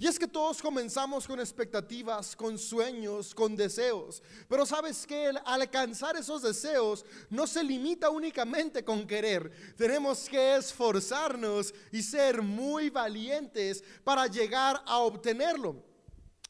Y es que todos comenzamos con expectativas, con sueños, con deseos. Pero sabes que al alcanzar esos deseos no se limita únicamente con querer. Tenemos que esforzarnos y ser muy valientes para llegar a obtenerlo.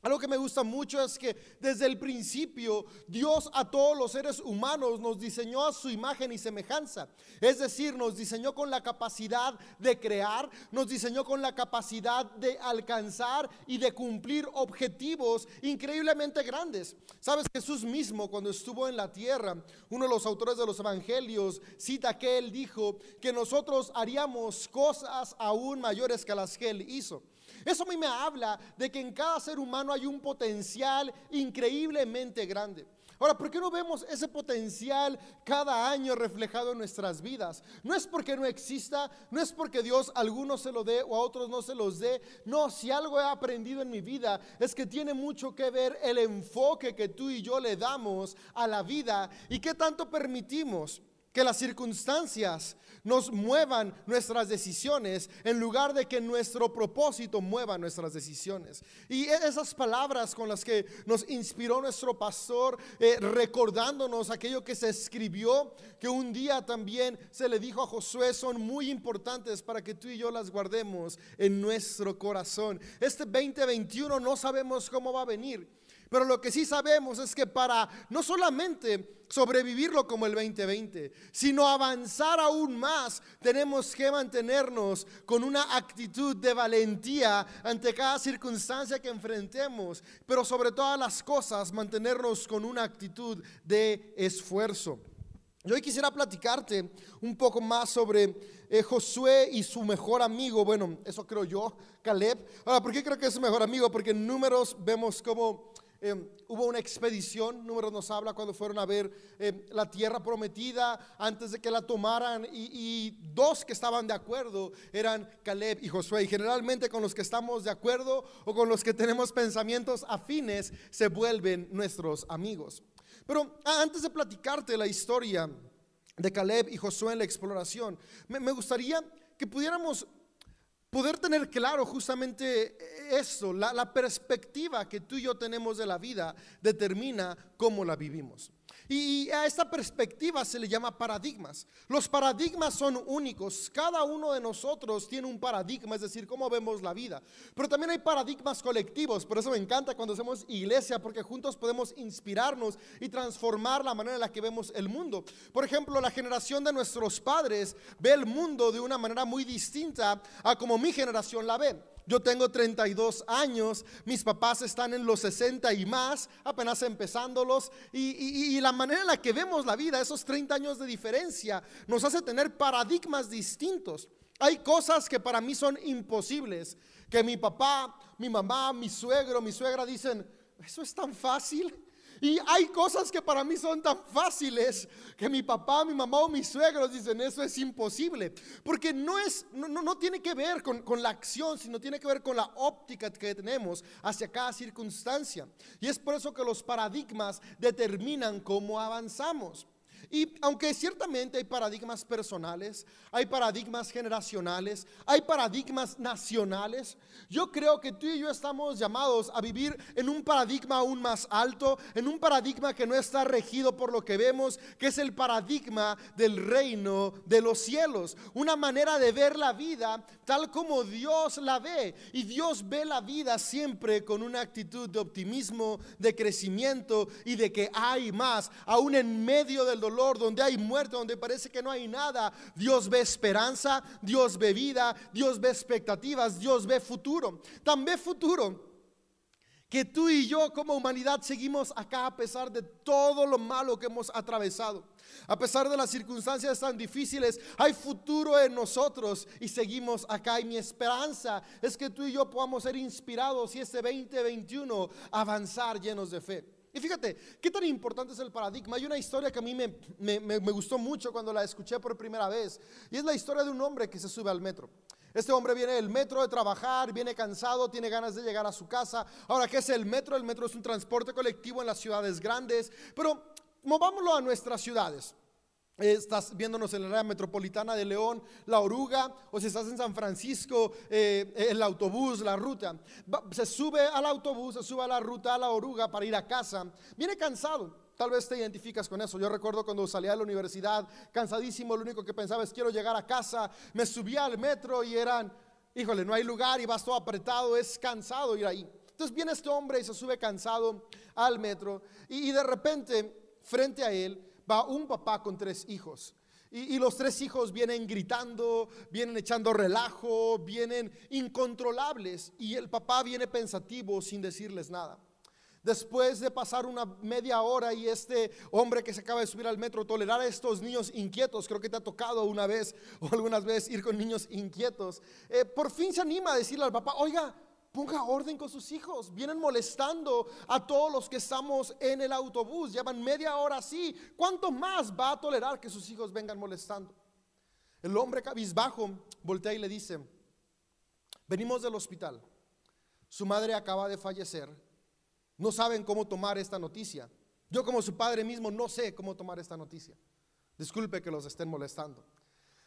Algo que me gusta mucho es que desde el principio Dios a todos los seres humanos nos diseñó a su imagen y semejanza. Es decir, nos diseñó con la capacidad de crear, nos diseñó con la capacidad de alcanzar y de cumplir objetivos increíblemente grandes. Sabes, Jesús mismo cuando estuvo en la tierra, uno de los autores de los evangelios cita que él dijo que nosotros haríamos cosas aún mayores que las que él hizo. Eso a mí me habla de que en cada ser humano hay un potencial increíblemente grande. Ahora, ¿por qué no vemos ese potencial cada año reflejado en nuestras vidas? No es porque no exista, no es porque Dios a algunos se lo dé o a otros no se los dé. No, si algo he aprendido en mi vida es que tiene mucho que ver el enfoque que tú y yo le damos a la vida y qué tanto permitimos que las circunstancias nos muevan nuestras decisiones en lugar de que nuestro propósito mueva nuestras decisiones. Y e-, esas palabras con las que nos inspiró nuestro pastor, eh, recordándonos aquello que se escribió, que un día también se le dijo a Josué, son muy importantes para que tú y yo las guardemos en nuestro corazón. Este 2021 no sabemos cómo va a venir. Pero lo que sí sabemos es que para no solamente sobrevivirlo como el 2020, sino avanzar aún más, tenemos que mantenernos con una actitud de valentía ante cada circunstancia que enfrentemos, pero sobre todas las cosas mantenernos con una actitud de esfuerzo. Yo hoy quisiera platicarte un poco más sobre eh, Josué y su mejor amigo. Bueno, eso creo yo, Caleb. Ahora, ¿por qué creo que es su mejor amigo? Porque en números vemos cómo Em, hubo una expedición, número nos habla cuando fueron a ver em, la tierra prometida antes de que la tomaran y, dos que estaban de acuerdo eran Caleb y Josué. Y generalmente con los que estamos de acuerdo o con los que tenemos pensamientos afines se vuelven nuestros amigos. Pero antes de platicarte la historia de Caleb y Josué en la exploración, me gustaría que pudiéramos poder tener claro justamente eso, la, perspectiva que tú y yo tenemos de la vida determina cómo la vivimos. Y a esta perspectiva se le llama paradigmas. Los paradigmas son únicos. Cada uno de nosotros tiene un paradigma, es decir, cómo vemos la vida. Pero también hay paradigmas colectivos. Por eso me encanta cuando hacemos iglesia, porque juntos podemos inspirarnos y transformar la manera en la que vemos el mundo. Por ejemplo, la generación de nuestros padres ve el mundo de una manera muy distinta a como mi generación la ve. Yo tengo 32 años, mis papás están en los 60 y más, apenas empezándolos, y, la manera en la que vemos la vida, esos 30 años de diferencia, nos hace tener paradigmas distintos. Hay cosas que para mí son imposibles, que mi papá, mi mamá, mi suegro, mi suegra dicen, eso es tan fácil. Y hay cosas que para mí son tan fáciles que mi papá, mi mamá o mis suegros dicen eso es imposible. Porque no, es, no, no, tiene que ver con, con, la acción, sino tiene que ver con la óptica que tenemos hacia cada circunstancia. Y es por eso que los paradigmas determinan cómo avanzamos. Y aunque ciertamente hay paradigmas personales, hay paradigmas generacionales, hay paradigmas nacionales, yo creo que tú y yo estamos llamados a vivir en un paradigma aún más alto, en un paradigma que no está regido por lo que vemos, que es el paradigma del reino de los cielos, una manera de ver la vida tal como Dios la ve. Y Dios ve la vida siempre con una actitud de optimismo, de crecimiento y de que hay más, aún en medio del dolor donde hay muerte, donde parece que no hay nada, Dios ve esperanza, Dios ve vida, Dios ve expectativas, Dios ve futuro. También futuro que tú y yo como humanidad seguimos acá a pesar de todo lo malo que hemos atravesado. A pesar de las circunstancias tan difíciles, hay futuro en nosotros y seguimos acá. Y mi esperanza es que tú y yo podamos ser inspirados y este 2021 avanzar llenos de fe. Y fíjate, ¿qué tan importante es el paradigma? Hay una historia que a mí me, gustó mucho cuando la escuché por primera vez. Y es la historia de un hombre que se sube al metro. Este hombre viene del metro de trabajar, viene cansado, tiene ganas de llegar a su casa. Ahora, ¿qué es el metro? El metro es un transporte colectivo en las ciudades grandes. Pero movámoslo a nuestras ciudades. Estás viéndonos en la área metropolitana de León, la oruga, o si estás en San Francisco, eh, el autobús, la ruta. Se sube al autobús, se sube a la ruta, a la oruga para ir a casa. Viene cansado. Tal vez te identificas con eso. Yo recuerdo cuando salía de la universidad, cansadísimo, lo único que pensaba es quiero llegar a casa. Me subía al metro y eran, híjole, no hay lugar y vas todo apretado, es cansado ir ahí. Entonces viene este hombre y se sube cansado al metro y de repente frente a él va un papá con tres hijos. Y, los tres hijos vienen gritando, vienen echando relajo, vienen incontrolables. Y el papá viene pensativo sin decirles nada. Después de pasar una media hora y este hombre que se acaba de subir al metro tolerar a estos niños inquietos, creo que te ha tocado una vez o algunas veces ir con niños inquietos, eh, por fin se anima a decirle al papá, oiga, Ponga orden con sus hijos. Vienen molestando a todos los que estamos en el autobús. Llevan media hora así. ¿Cuánto más va a tolerar que sus hijos vengan molestando? El hombre cabizbajo voltea y le dice, venimos del hospital. Su madre acaba de fallecer. No saben cómo tomar esta noticia. Yo como su padre mismo no sé cómo tomar esta noticia. Disculpe que los estén molestando.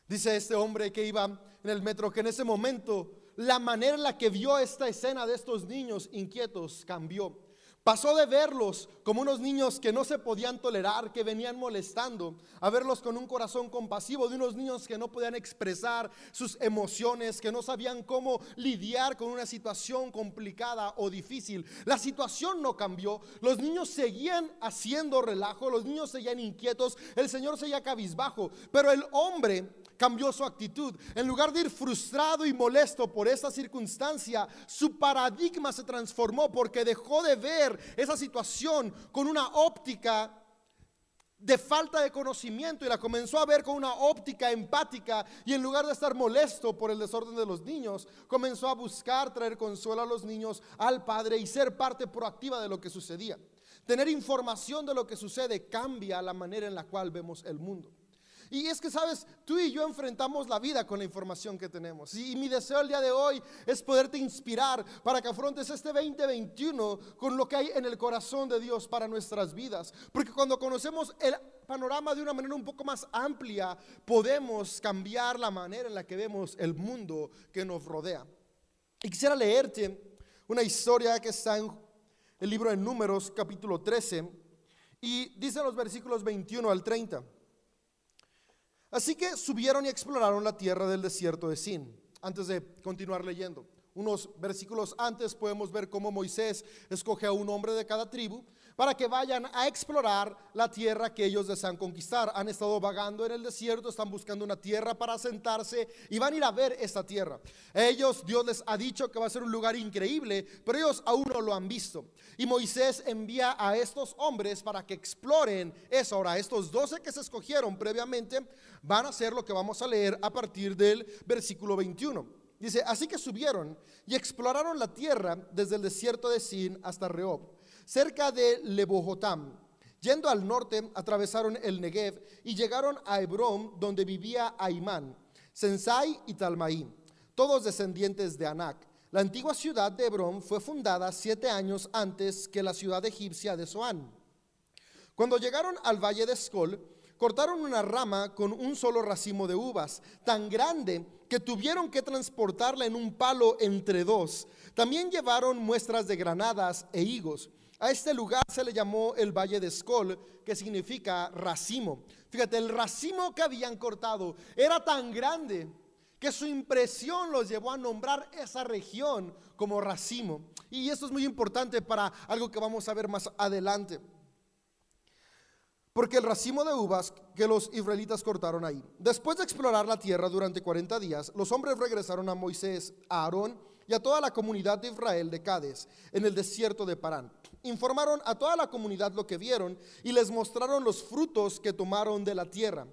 Dice este hombre que iba en el metro que en ese momento la manera en la que vio esta escena de estos niños inquietos cambió. Pasó de verlos como unos niños que no se podían tolerar, que venían molestando, a verlos con un corazón compasivo, de unos niños que no podían expresar sus emociones, que no sabían cómo lidiar con una situación complicada o difícil. La situación no cambió, los niños seguían haciendo relajo, los niños seguían inquietos, el Señor seguía cabizbajo, pero el hombre cambió su actitud. En lugar de ir frustrado y molesto por esta circunstancia, su paradigma se transformó porque dejó de ver esa situación con una óptica de falta de conocimiento y la comenzó a ver con una óptica empática y en lugar de estar molesto por el desorden de los niños, comenzó a buscar traer consuelo a los niños, al padre y ser parte proactiva de lo que sucedía. Tener información de lo que sucede cambia la manera en la cual vemos el mundo. Y es que, sabes, tú y yo enfrentamos la vida con la información que tenemos. Y, mi deseo el día de hoy es poderte inspirar para que afrontes este 2021 con lo que hay en el corazón de Dios para nuestras vidas. Porque cuando conocemos el panorama de una manera un poco más amplia, podemos cambiar la manera en la que vemos el mundo que nos rodea. Y quisiera leerte una historia que está en el libro de Números, capítulo 13, y dice los versículos 21 al 30. Así que subieron y exploraron la tierra del desierto de Sin. Antes de continuar leyendo, unos versículos antes podemos ver cómo Moisés escoge a un hombre de cada tribu para que vayan a explorar la tierra que ellos desean conquistar. Han estado vagando en el desierto, están buscando una tierra para sentarse y van a ir a ver esta tierra. Ellos, Dios les ha dicho que va a ser un lugar increíble, pero ellos aún no lo han visto. Y Moisés envía a estos hombres para que exploren eso. Ahora, estos doce que se escogieron previamente van a hacer lo que vamos a leer a partir del versículo 21. Dice, así que subieron y exploraron la tierra desde el desierto de Sin hasta Rehob cerca de Lebojotam. Yendo al norte, atravesaron el Negev y llegaron a Hebrón, donde vivía Aimán, Sensai y Talmaí, todos descendientes de Anac. La antigua ciudad de Hebrón fue fundada siete años antes que la ciudad egipcia de Zoán. Cuando llegaron al valle de Escol, cortaron una rama con un solo racimo de uvas, tan grande que tuvieron que transportarla en un palo entre dos. También llevaron muestras de granadas e higos. A este lugar se le llamó el Valle de Escol, que significa racimo. Fíjate, el racimo que habían cortado era tan grande que su impresión los llevó a nombrar esa región como racimo. Y esto es muy importante para algo que vamos a ver más adelante. Porque el racimo de uvas que los israelitas cortaron ahí. Después de explorar la tierra durante 40 días, los hombres regresaron a Moisés, a Aarón y a toda la comunidad de Israel de Cades, en el desierto de Parán informaron a toda la comunidad lo que vieron y les mostraron los frutos que tomaron de la tierra.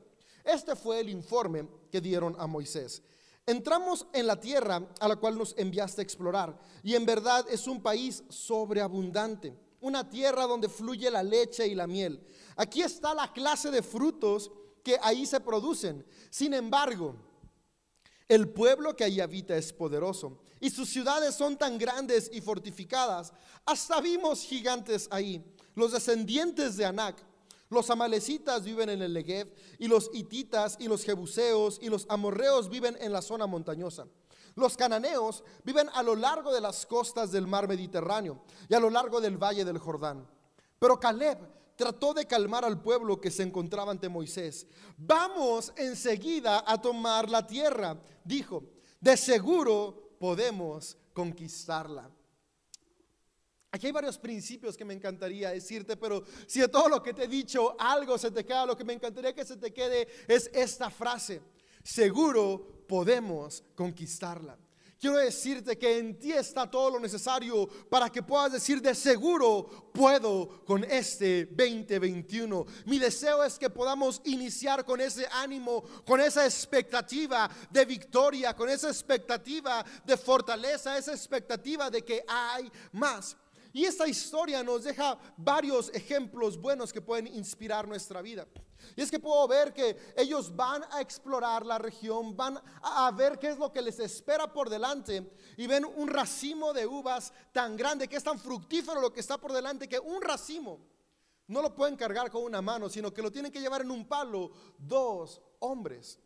Este fue el informe que dieron a Moisés. Entramos en la tierra a la cual nos enviaste a explorar y en verdad es un país sobreabundante, una tierra donde fluye la leche y la miel. Aquí está la clase de frutos que ahí se producen. Sin embargo, el pueblo que ahí habita es poderoso y sus ciudades son tan grandes y fortificadas. Hasta vimos gigantes ahí, los descendientes de Anac. Los amalecitas viven en el Negev y los hititas y los jebuseos y los amorreos viven en la zona montañosa. Los cananeos viven a lo largo de las costas del mar Mediterráneo y a lo largo del valle del Jordán. Pero Caleb trató de calmar al pueblo que se encontraba ante Moisés. Vamos enseguida a tomar la tierra, dijo. De seguro podemos conquistarla. Aquí hay varios principios que me encantaría decirte, pero si de todo lo que te he dicho algo se te queda, lo que me encantaría que se te quede es esta frase. Seguro podemos conquistarla. Quiero decirte que en ti está todo lo necesario para que puedas decir de seguro puedo con este 2021. Mi deseo es que podamos iniciar con ese ánimo, con esa expectativa de victoria, con esa expectativa de fortaleza, esa expectativa de que hay más. Y esta historia nos deja varios ejemplos buenos que pueden inspirar nuestra vida. Y es que puedo ver que ellos van a explorar la región, van a ver qué es lo que les espera por delante y ven un racimo de uvas tan grande, que es tan fructífero lo que está por delante, que un racimo no lo pueden cargar con una mano, sino que lo tienen que llevar en un palo dos hombres.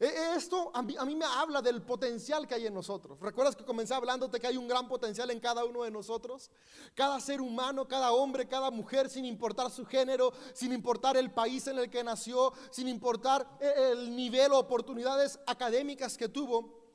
E, e, esto a mí, me habla del potencial que hay en nosotros. ¿Recuerdas que comencé hablándote que hay un gran potencial en cada uno de nosotros? Cada ser humano, cada hombre, cada mujer, sin importar su género, sin importar el país en el que nació, sin importar e, el nivel o oportunidades académicas que tuvo,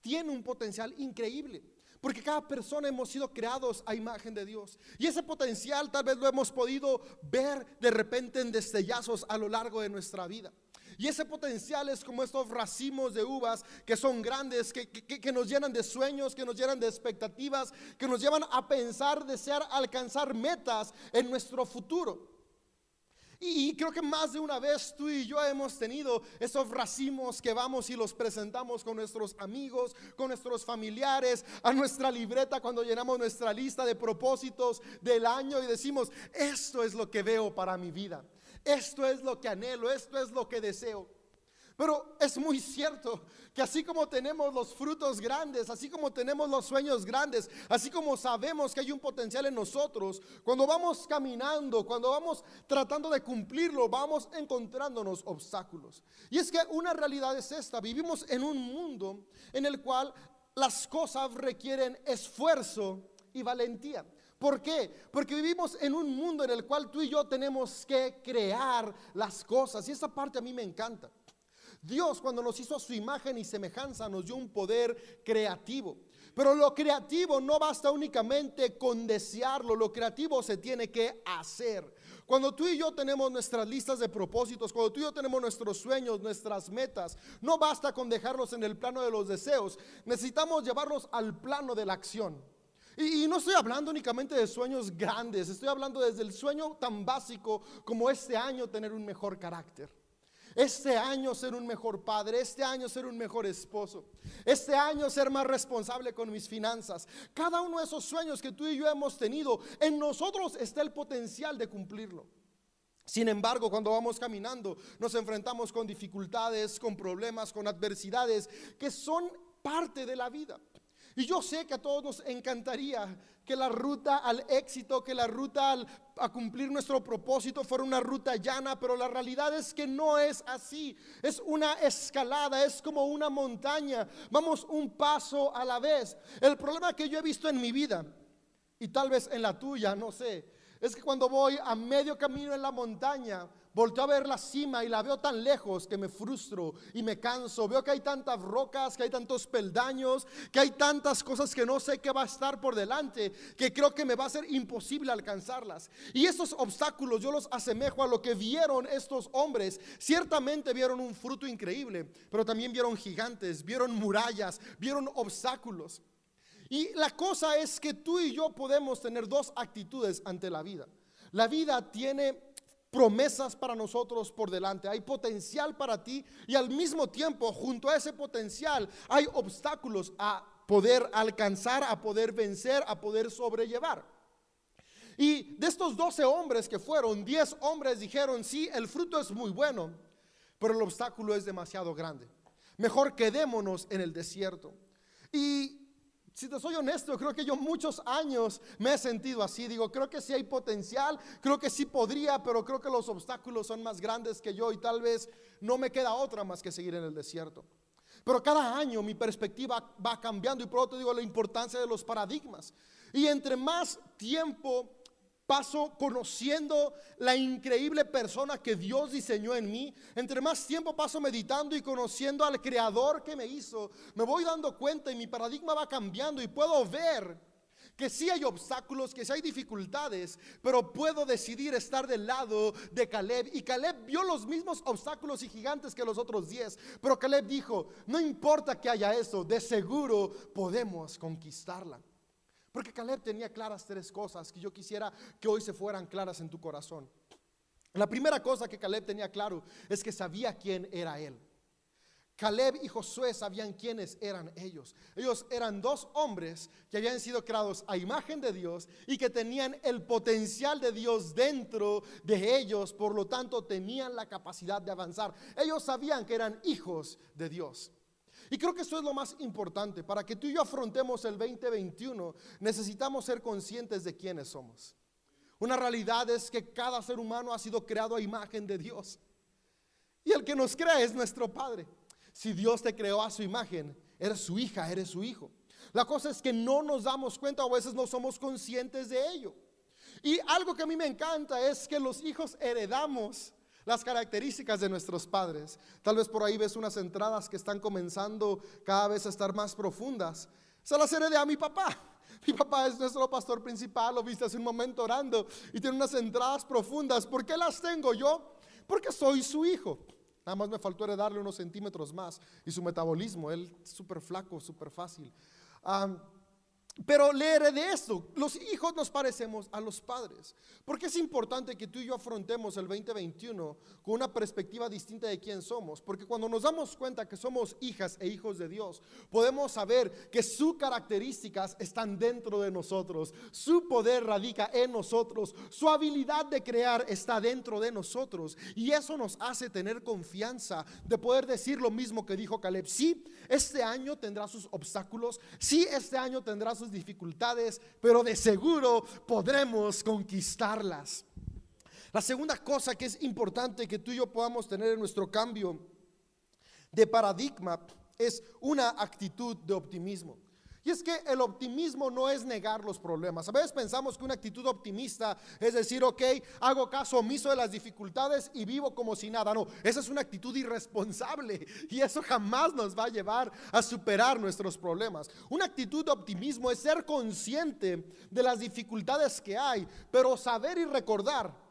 tiene un potencial increíble. Porque cada persona hemos sido creados a imagen de Dios. Y ese potencial tal vez lo hemos podido ver de repente en destellazos a lo largo de nuestra vida. Y ese potencial es como estos racimos de uvas que son grandes, que, nos llenan de sueños, que nos llenan de expectativas, que nos llevan a pensar, desear alcanzar metas en nuestro futuro. Y, creo que más de una vez tú y yo hemos tenido esos racimos que vamos y los presentamos con nuestros amigos, con nuestros familiares, a nuestra libreta cuando llenamos nuestra lista de propósitos del año y decimos, esto es lo que veo para mi vida. Esto es lo que anhelo, esto es lo que deseo. Pero es muy cierto que así como tenemos los frutos grandes, así como tenemos los sueños grandes, así como sabemos que hay un potencial en nosotros, cuando vamos caminando, cuando vamos tratando de cumplirlo, vamos encontrándonos obstáculos. Y es que una realidad es esta, vivimos en un mundo en el cual las cosas requieren esfuerzo y valentía. ¿Por qué? Porque vivimos en un mundo en el cual tú y yo tenemos que crear las cosas. Y esa parte a mí me encanta. Dios cuando nos hizo a su imagen y semejanza nos dio un poder creativo. Pero lo creativo no basta únicamente con desearlo, lo creativo se tiene que hacer. Cuando tú y yo tenemos nuestras listas de propósitos, cuando tú y yo tenemos nuestros sueños, nuestras metas, no basta con dejarlos en el plano de los deseos, necesitamos llevarlos al plano de la acción. Y, no estoy hablando únicamente de sueños grandes, estoy hablando desde el sueño tan básico como este año tener un mejor carácter. Este año ser un mejor padre, este año ser un mejor esposo, este año ser más responsable con mis finanzas. Cada uno de esos sueños que tú y yo hemos tenido, en nosotros está el potencial de cumplirlo. Sin embargo, cuando vamos caminando, nos enfrentamos con dificultades, con problemas, con adversidades que son parte de la vida. Y yo sé que a todos nos encantaría que la ruta al éxito, que la ruta a cumplir nuestro propósito fuera una ruta llana, pero la realidad es que no es así. Es una escalada, es como una montaña. Vamos un paso a la vez. El problema que yo he visto en mi vida, y tal vez en la tuya, no sé, es que cuando voy a medio camino en la montaña, Volteo a ver la cima y la veo tan lejos que me frustro y me canso. Veo que hay tantas rocas, que hay tantos peldaños, que hay tantas cosas que no sé qué va a estar por delante, que creo que me va a ser imposible alcanzarlas. Y esos obstáculos yo los asemejo a lo que vieron estos hombres. Ciertamente vieron un fruto increíble, pero también vieron gigantes, vieron murallas, vieron obstáculos. Y la cosa es que tú y yo podemos tener dos actitudes ante la vida. La vida tiene promesas para nosotros por delante, hay potencial para ti y al mismo tiempo junto a ese potencial hay obstáculos a poder alcanzar, a poder vencer, a poder sobrellevar. Y de estos 12 hombres que fueron, 10 hombres dijeron, sí, el fruto es muy bueno, pero el obstáculo es demasiado grande. Mejor quedémonos en el desierto. Y si te soy honesto, creo que yo muchos años me he sentido así. Digo, creo que sí hay potencial, creo que sí podría, pero creo que los obstáculos son más grandes que yo y tal vez no me queda otra más que seguir en el desierto. Pero cada año mi perspectiva va cambiando y por otro digo la importancia de los paradigmas. Y entre más tiempo paso conociendo la increíble persona que Dios diseñó en mí, entre más tiempo paso meditando y conociendo al creador que me hizo, me voy dando cuenta y mi paradigma va cambiando y puedo ver que sí hay obstáculos, que sí hay dificultades, pero puedo decidir estar del lado de Caleb. Y Caleb vio los mismos obstáculos y gigantes que los otros diez, pero Caleb dijo, no importa que haya eso, de seguro podemos conquistarla. Porque Caleb tenía claras tres cosas que yo quisiera que hoy se fueran claras en tu corazón. La primera cosa que Caleb tenía claro es que sabía quién era él. Caleb y Josué sabían quiénes eran ellos. Ellos eran dos hombres que habían sido creados a imagen de Dios y que tenían el potencial de Dios dentro de ellos, por lo tanto tenían la capacidad de avanzar. Ellos sabían que eran hijos de Dios. Y creo que eso es lo más importante. Para que tú y yo afrontemos el 2021, necesitamos ser conscientes de quiénes somos. Una realidad es que cada ser humano ha sido creado a imagen de Dios. Y el que nos crea es nuestro Padre. Si Dios te creó a su imagen, eres su hija, eres su hijo. La cosa es que no nos damos cuenta o a veces no somos conscientes de ello. Y algo que a mí me encanta es que los hijos heredamos las características de nuestros padres. Tal vez por ahí ves unas entradas que están comenzando cada vez a estar más profundas. Se las heredé a mi papá. Mi papá es nuestro pastor principal, lo viste hace un momento orando y tiene unas entradas profundas. ¿Por qué las tengo yo? Porque soy su hijo. Nada más me faltó heredarle unos centímetros más y su metabolismo, él súper flaco, súper fácil. Pero leer de esto, los hijos nos parecemos a los padres. Porque es importante que tú y yo afrontemos el 2021 con una perspectiva distinta de quién somos. Porque cuando nos damos cuenta que somos hijas e hijos de Dios, podemos saber que sus características están dentro de nosotros. Su poder radica en nosotros. Su habilidad de crear está dentro de nosotros. Y eso nos hace tener confianza de poder decir lo mismo que dijo Caleb. Sí, este año tendrá sus obstáculos. Sí, este año tendrá sus dificultades, pero de seguro podremos conquistarlas. La segunda cosa que es importante que tú y yo podamos tener en nuestro cambio de paradigma es una actitud de optimismo. Y es que el optimismo no es negar los problemas. A veces pensamos que una actitud optimista es decir, ok, hago caso omiso de las dificultades y vivo como si nada. No, esa es una actitud irresponsable y eso jamás nos va a llevar a superar nuestros problemas. Una actitud de optimismo es ser consciente de las dificultades que hay, pero saber y recordar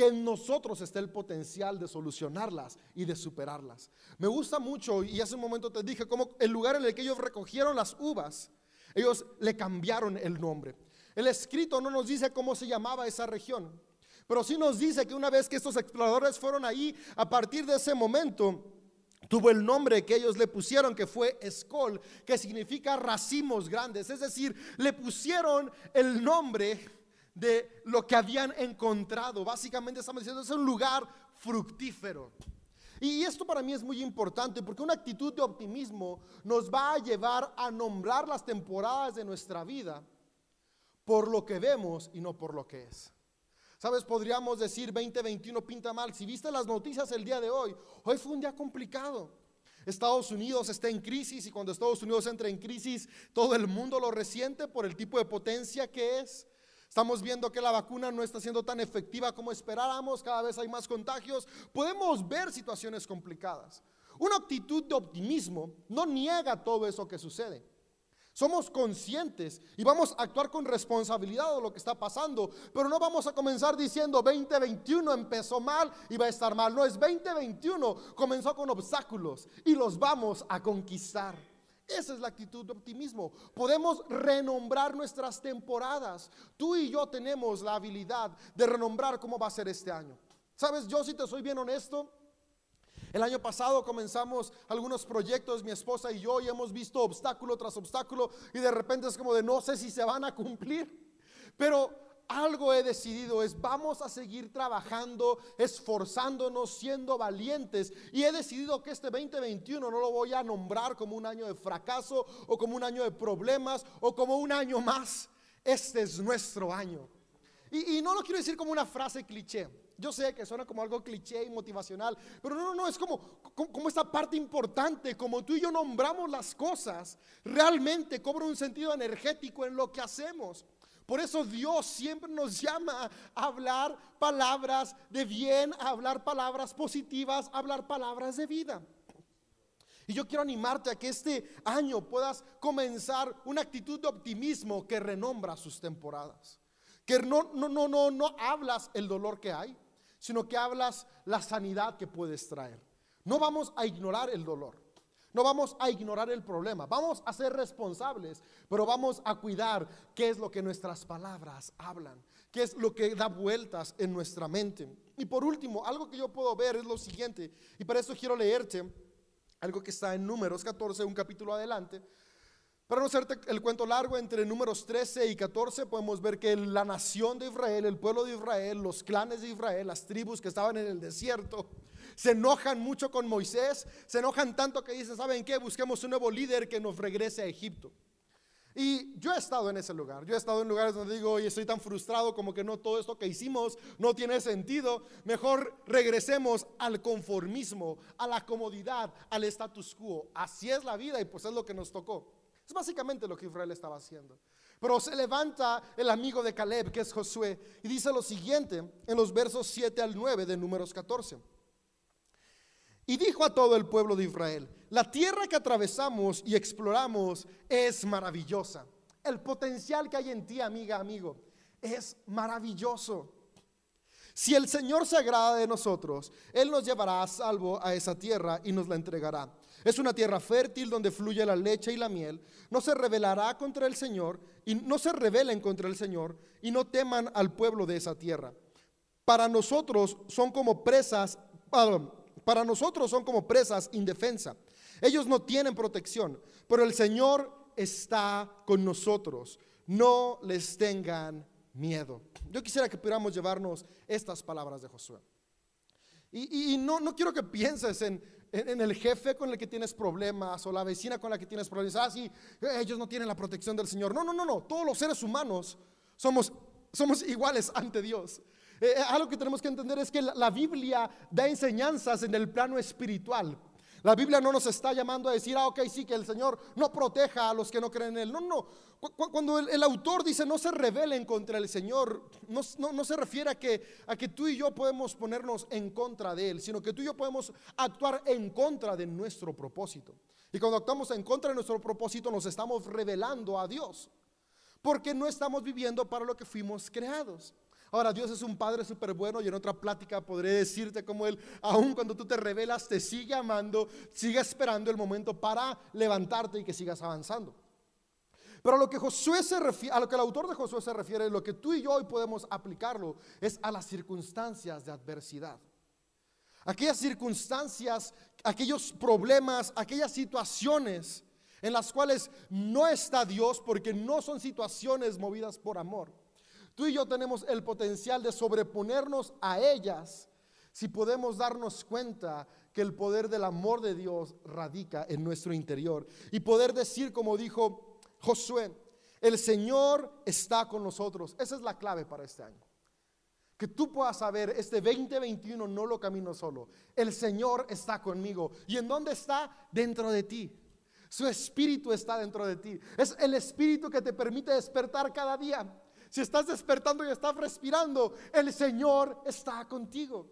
que en nosotros está el potencial de solucionarlas y de superarlas. Me gusta mucho, y hace un momento te dije, como el lugar en el que ellos recogieron las uvas, ellos le cambiaron el nombre. El escrito no nos dice cómo se llamaba esa región, pero sí nos dice que una vez que estos exploradores fueron ahí, a partir de ese momento, tuvo el nombre que ellos le pusieron, que fue Escol, que significa racimos grandes. Es decir, le pusieron el nombre de lo que habían encontrado. Básicamente estamos diciendo, es un lugar fructífero. Y esto para mí es muy importante porque una actitud de optimismo nos va a llevar a nombrar las temporadas de nuestra vida por lo que vemos y no por lo que es. Sabes, podríamos decir 2021 pinta mal. Si viste las noticias el día de hoy, hoy fue un día complicado. Estados Unidos está en crisis y cuando Estados Unidos entra en crisis, todo el mundo lo resiente por el tipo de potencia que es. Estamos viendo que la vacuna no está siendo tan efectiva como esperábamos, cada vez hay más contagios. Podemos ver situaciones complicadas. Una actitud de optimismo no niega todo eso que sucede. Somos conscientes y vamos a actuar con responsabilidad de lo que está pasando, pero no vamos a comenzar diciendo 2021 empezó mal y va a estar mal. No es 2021, comenzó con obstáculos y los vamos a conquistar. Esa es la actitud de optimismo. Podemos renombrar nuestras temporadas. Tú y yo tenemos la habilidad de renombrar cómo va a ser este año. Sabes, yo si te soy bien honesto, el año pasado comenzamos algunos proyectos, mi esposa y yo, y hemos visto obstáculo tras obstáculo, y de repente es como de no sé si se van a cumplir. Pero algo he decidido es vamos a seguir trabajando, esforzándonos, siendo valientes. Y he decidido que este 2021 no lo voy a nombrar como un año de fracaso o como un año de problemas o como un año más. Este es nuestro año. Y, no lo quiero decir como una frase cliché. Yo sé que suena como algo cliché y motivacional, pero no, no, no, es como, como, como, esta parte importante, como tú y yo nombramos las cosas, realmente cobra un sentido energético en lo que hacemos. Por eso Dios siempre nos llama a hablar palabras de bien, a hablar palabras positivas, a hablar palabras de vida. Y yo quiero animarte a que este año puedas comenzar una actitud de optimismo que renombra sus temporadas. Que no, no, no, no, no hablas el dolor que hay, sino que hablas la sanidad que puedes traer. No vamos a ignorar el dolor. No vamos a ignorar el problema, vamos a ser responsables, pero vamos a cuidar qué es lo que nuestras palabras hablan, qué es lo que da vueltas en nuestra mente. Y por último, algo que yo puedo ver es lo siguiente, y para eso quiero leerte algo que está en Números 14, un capítulo adelante. Para no hacerte el cuento largo, entre números 13 y 14 podemos ver que la nación de Israel, el pueblo de Israel, los clanes de Israel, las tribus que estaban en el desierto, se enojan mucho con Moisés, se enojan tanto que dicen, ¿saben qué? Busquemos un nuevo líder que nos regrese a Egipto. Y yo he estado en ese lugar, yo he estado en lugares donde digo, y estoy tan frustrado como que no todo esto que hicimos no tiene sentido, mejor regresemos al conformismo, a la comodidad, al status quo. Así es la vida y pues es lo que nos tocó. Es básicamente lo que Israel estaba haciendo. Pero se levanta el amigo de Caleb, que es Josué, y dice lo siguiente en los versos 7 al 9 de números 14. Y dijo a todo el pueblo de Israel, la tierra que atravesamos y exploramos es maravillosa. El potencial que hay en ti, amiga, amigo, es maravilloso. Si el Señor se agrada de nosotros, Él nos llevará a salvo a esa tierra y nos la entregará. Es una tierra fértil donde fluye la leche y la miel. No se rebelará contra el Señor y no se rebelen contra el Señor y no teman al pueblo de esa tierra. Para nosotros son como presas, para nosotros son como presas indefensa. Ellos no tienen protección, pero el Señor está con nosotros. No les tengan miedo. Yo quisiera que pudiéramos llevarnos estas palabras de Josué. Y, no, no quiero que pienses en, en, el jefe con el que tienes problemas o la vecina con la que tienes problemas. Ah, sí, ellos no tienen la protección del Señor. No, no, no, no. Todos los seres humanos somos, somos iguales ante Dios. Eh, eh, algo que tenemos que entender es que la Biblia da enseñanzas en el plano espiritual. La Biblia no nos está llamando a decir, ah, ok, sí, que el Señor no proteja a los que no creen en Él. No, no. Cuando el, autor dice no se rebelen contra el Señor, no, se refiere a que, a que tú y yo podemos ponernos en contra de Él, sino que tú y yo podemos actuar en contra de nuestro propósito. Y cuando actuamos en contra de nuestro propósito, nos estamos revelando a Dios, porque no estamos viviendo para lo que fuimos creados. Ahora, Dios es un Padre súper bueno y en otra plática podré decirte cómo Él, aun cuando tú te revelas, te sigue amando, sigue esperando el momento para levantarte y que sigas avanzando. Pero a lo que Josué se refiere, a lo que el autor de Josué se refiere, lo que tú y yo hoy podemos aplicarlo es a las circunstancias de adversidad. Aquellas circunstancias, aquellos problemas, aquellas situaciones en las cuales no está Dios porque no son situaciones movidas por amor. Tú y yo tenemos el potencial de sobreponernos a ellas si podemos darnos cuenta que el poder del amor de Dios radica en nuestro interior y poder decir como dijo Josué, el Señor está con nosotros. Esa es la clave para este año. Que tú puedas saber, este 2021 no lo camino solo. El Señor está conmigo. ¿Y en dónde está? Dentro de ti. Su espíritu está dentro de ti. Es el espíritu que te permite despertar cada día. Si estás despertando y estás respirando, el Señor está contigo.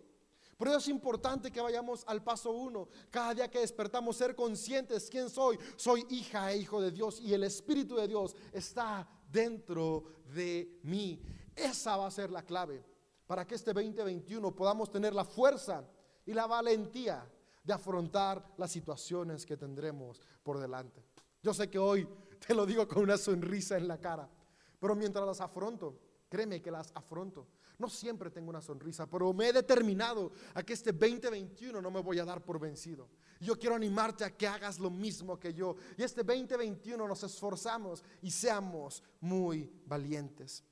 Por eso es importante que vayamos al paso uno. Cada día que despertamos, ser conscientes quién soy. Soy hija e hijo de Dios y el Espíritu de Dios está dentro de mí. Esa va a ser la clave para que este 2021 podamos tener la fuerza y la valentía de afrontar las situaciones que tendremos por delante. Yo sé que hoy te lo digo con una sonrisa en la cara, pero mientras las afronto, créeme que las afronto. No siempre tengo una sonrisa, pero me he determinado a que este 2021 no me voy a dar por vencido. Yo quiero animarte a que hagas lo mismo que yo. Y este 2021 nos esforzamos y seamos muy valientes.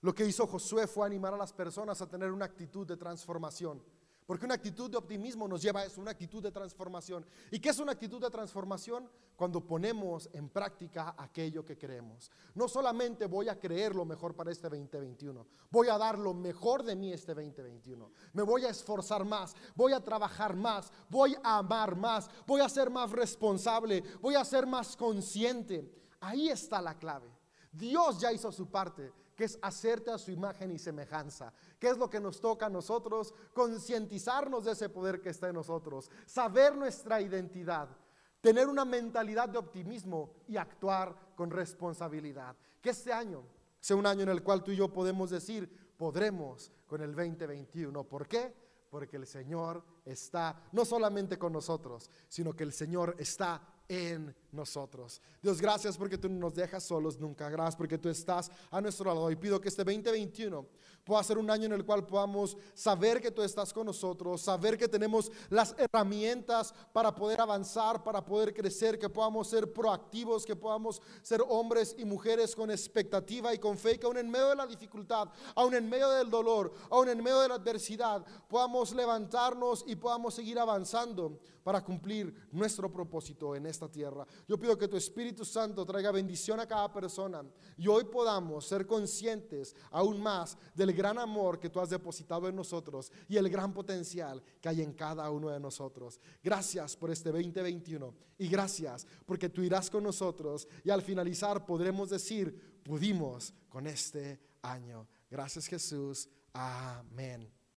Lo que hizo Josué fue animar a las personas a tener una actitud de transformación. Porque una actitud de optimismo nos lleva a eso, una actitud de transformación. ¿Y qué es una actitud de transformación? Cuando ponemos en práctica aquello que creemos. No solamente voy a creer lo mejor para este 2021, voy a dar lo mejor de mí este 2021. Me voy a esforzar más, voy a trabajar más, voy a amar más, voy a ser más responsable, voy a ser más consciente. Ahí está la clave. Dios ya hizo su parte que es hacerte a su imagen y semejanza. ¿Qué es lo que nos toca a nosotros? Concientizarnos de ese poder que está en nosotros, saber nuestra identidad, tener una mentalidad de optimismo y actuar con responsabilidad. Que este año sea un año en el cual tú y yo podemos decir, podremos con el 2021. ¿Por qué? Porque el Señor está no solamente con nosotros, sino que el Señor está en nosotros. Dios, gracias porque tú no nos dejas solos nunca. Gracias porque tú estás a nuestro lado. Y pido que este 2021 pueda ser un año en el cual podamos saber que tú estás con nosotros, saber que tenemos las herramientas para poder avanzar, para poder crecer, que podamos ser proactivos, que podamos ser hombres y mujeres con expectativa y con fe, que aún en medio de la dificultad, aún en medio del dolor, aún en medio de la adversidad, podamos levantarnos y podamos seguir avanzando para cumplir nuestro propósito en esta tierra. Yo pido que tu Espíritu Santo traiga bendición a cada persona y hoy podamos ser conscientes aún más del gran amor que tú has depositado en nosotros y el gran potencial que hay en cada uno de nosotros. Gracias por este 2021 y gracias porque tú irás con nosotros y al finalizar podremos decir, pudimos con este año. Gracias Jesús. Amén.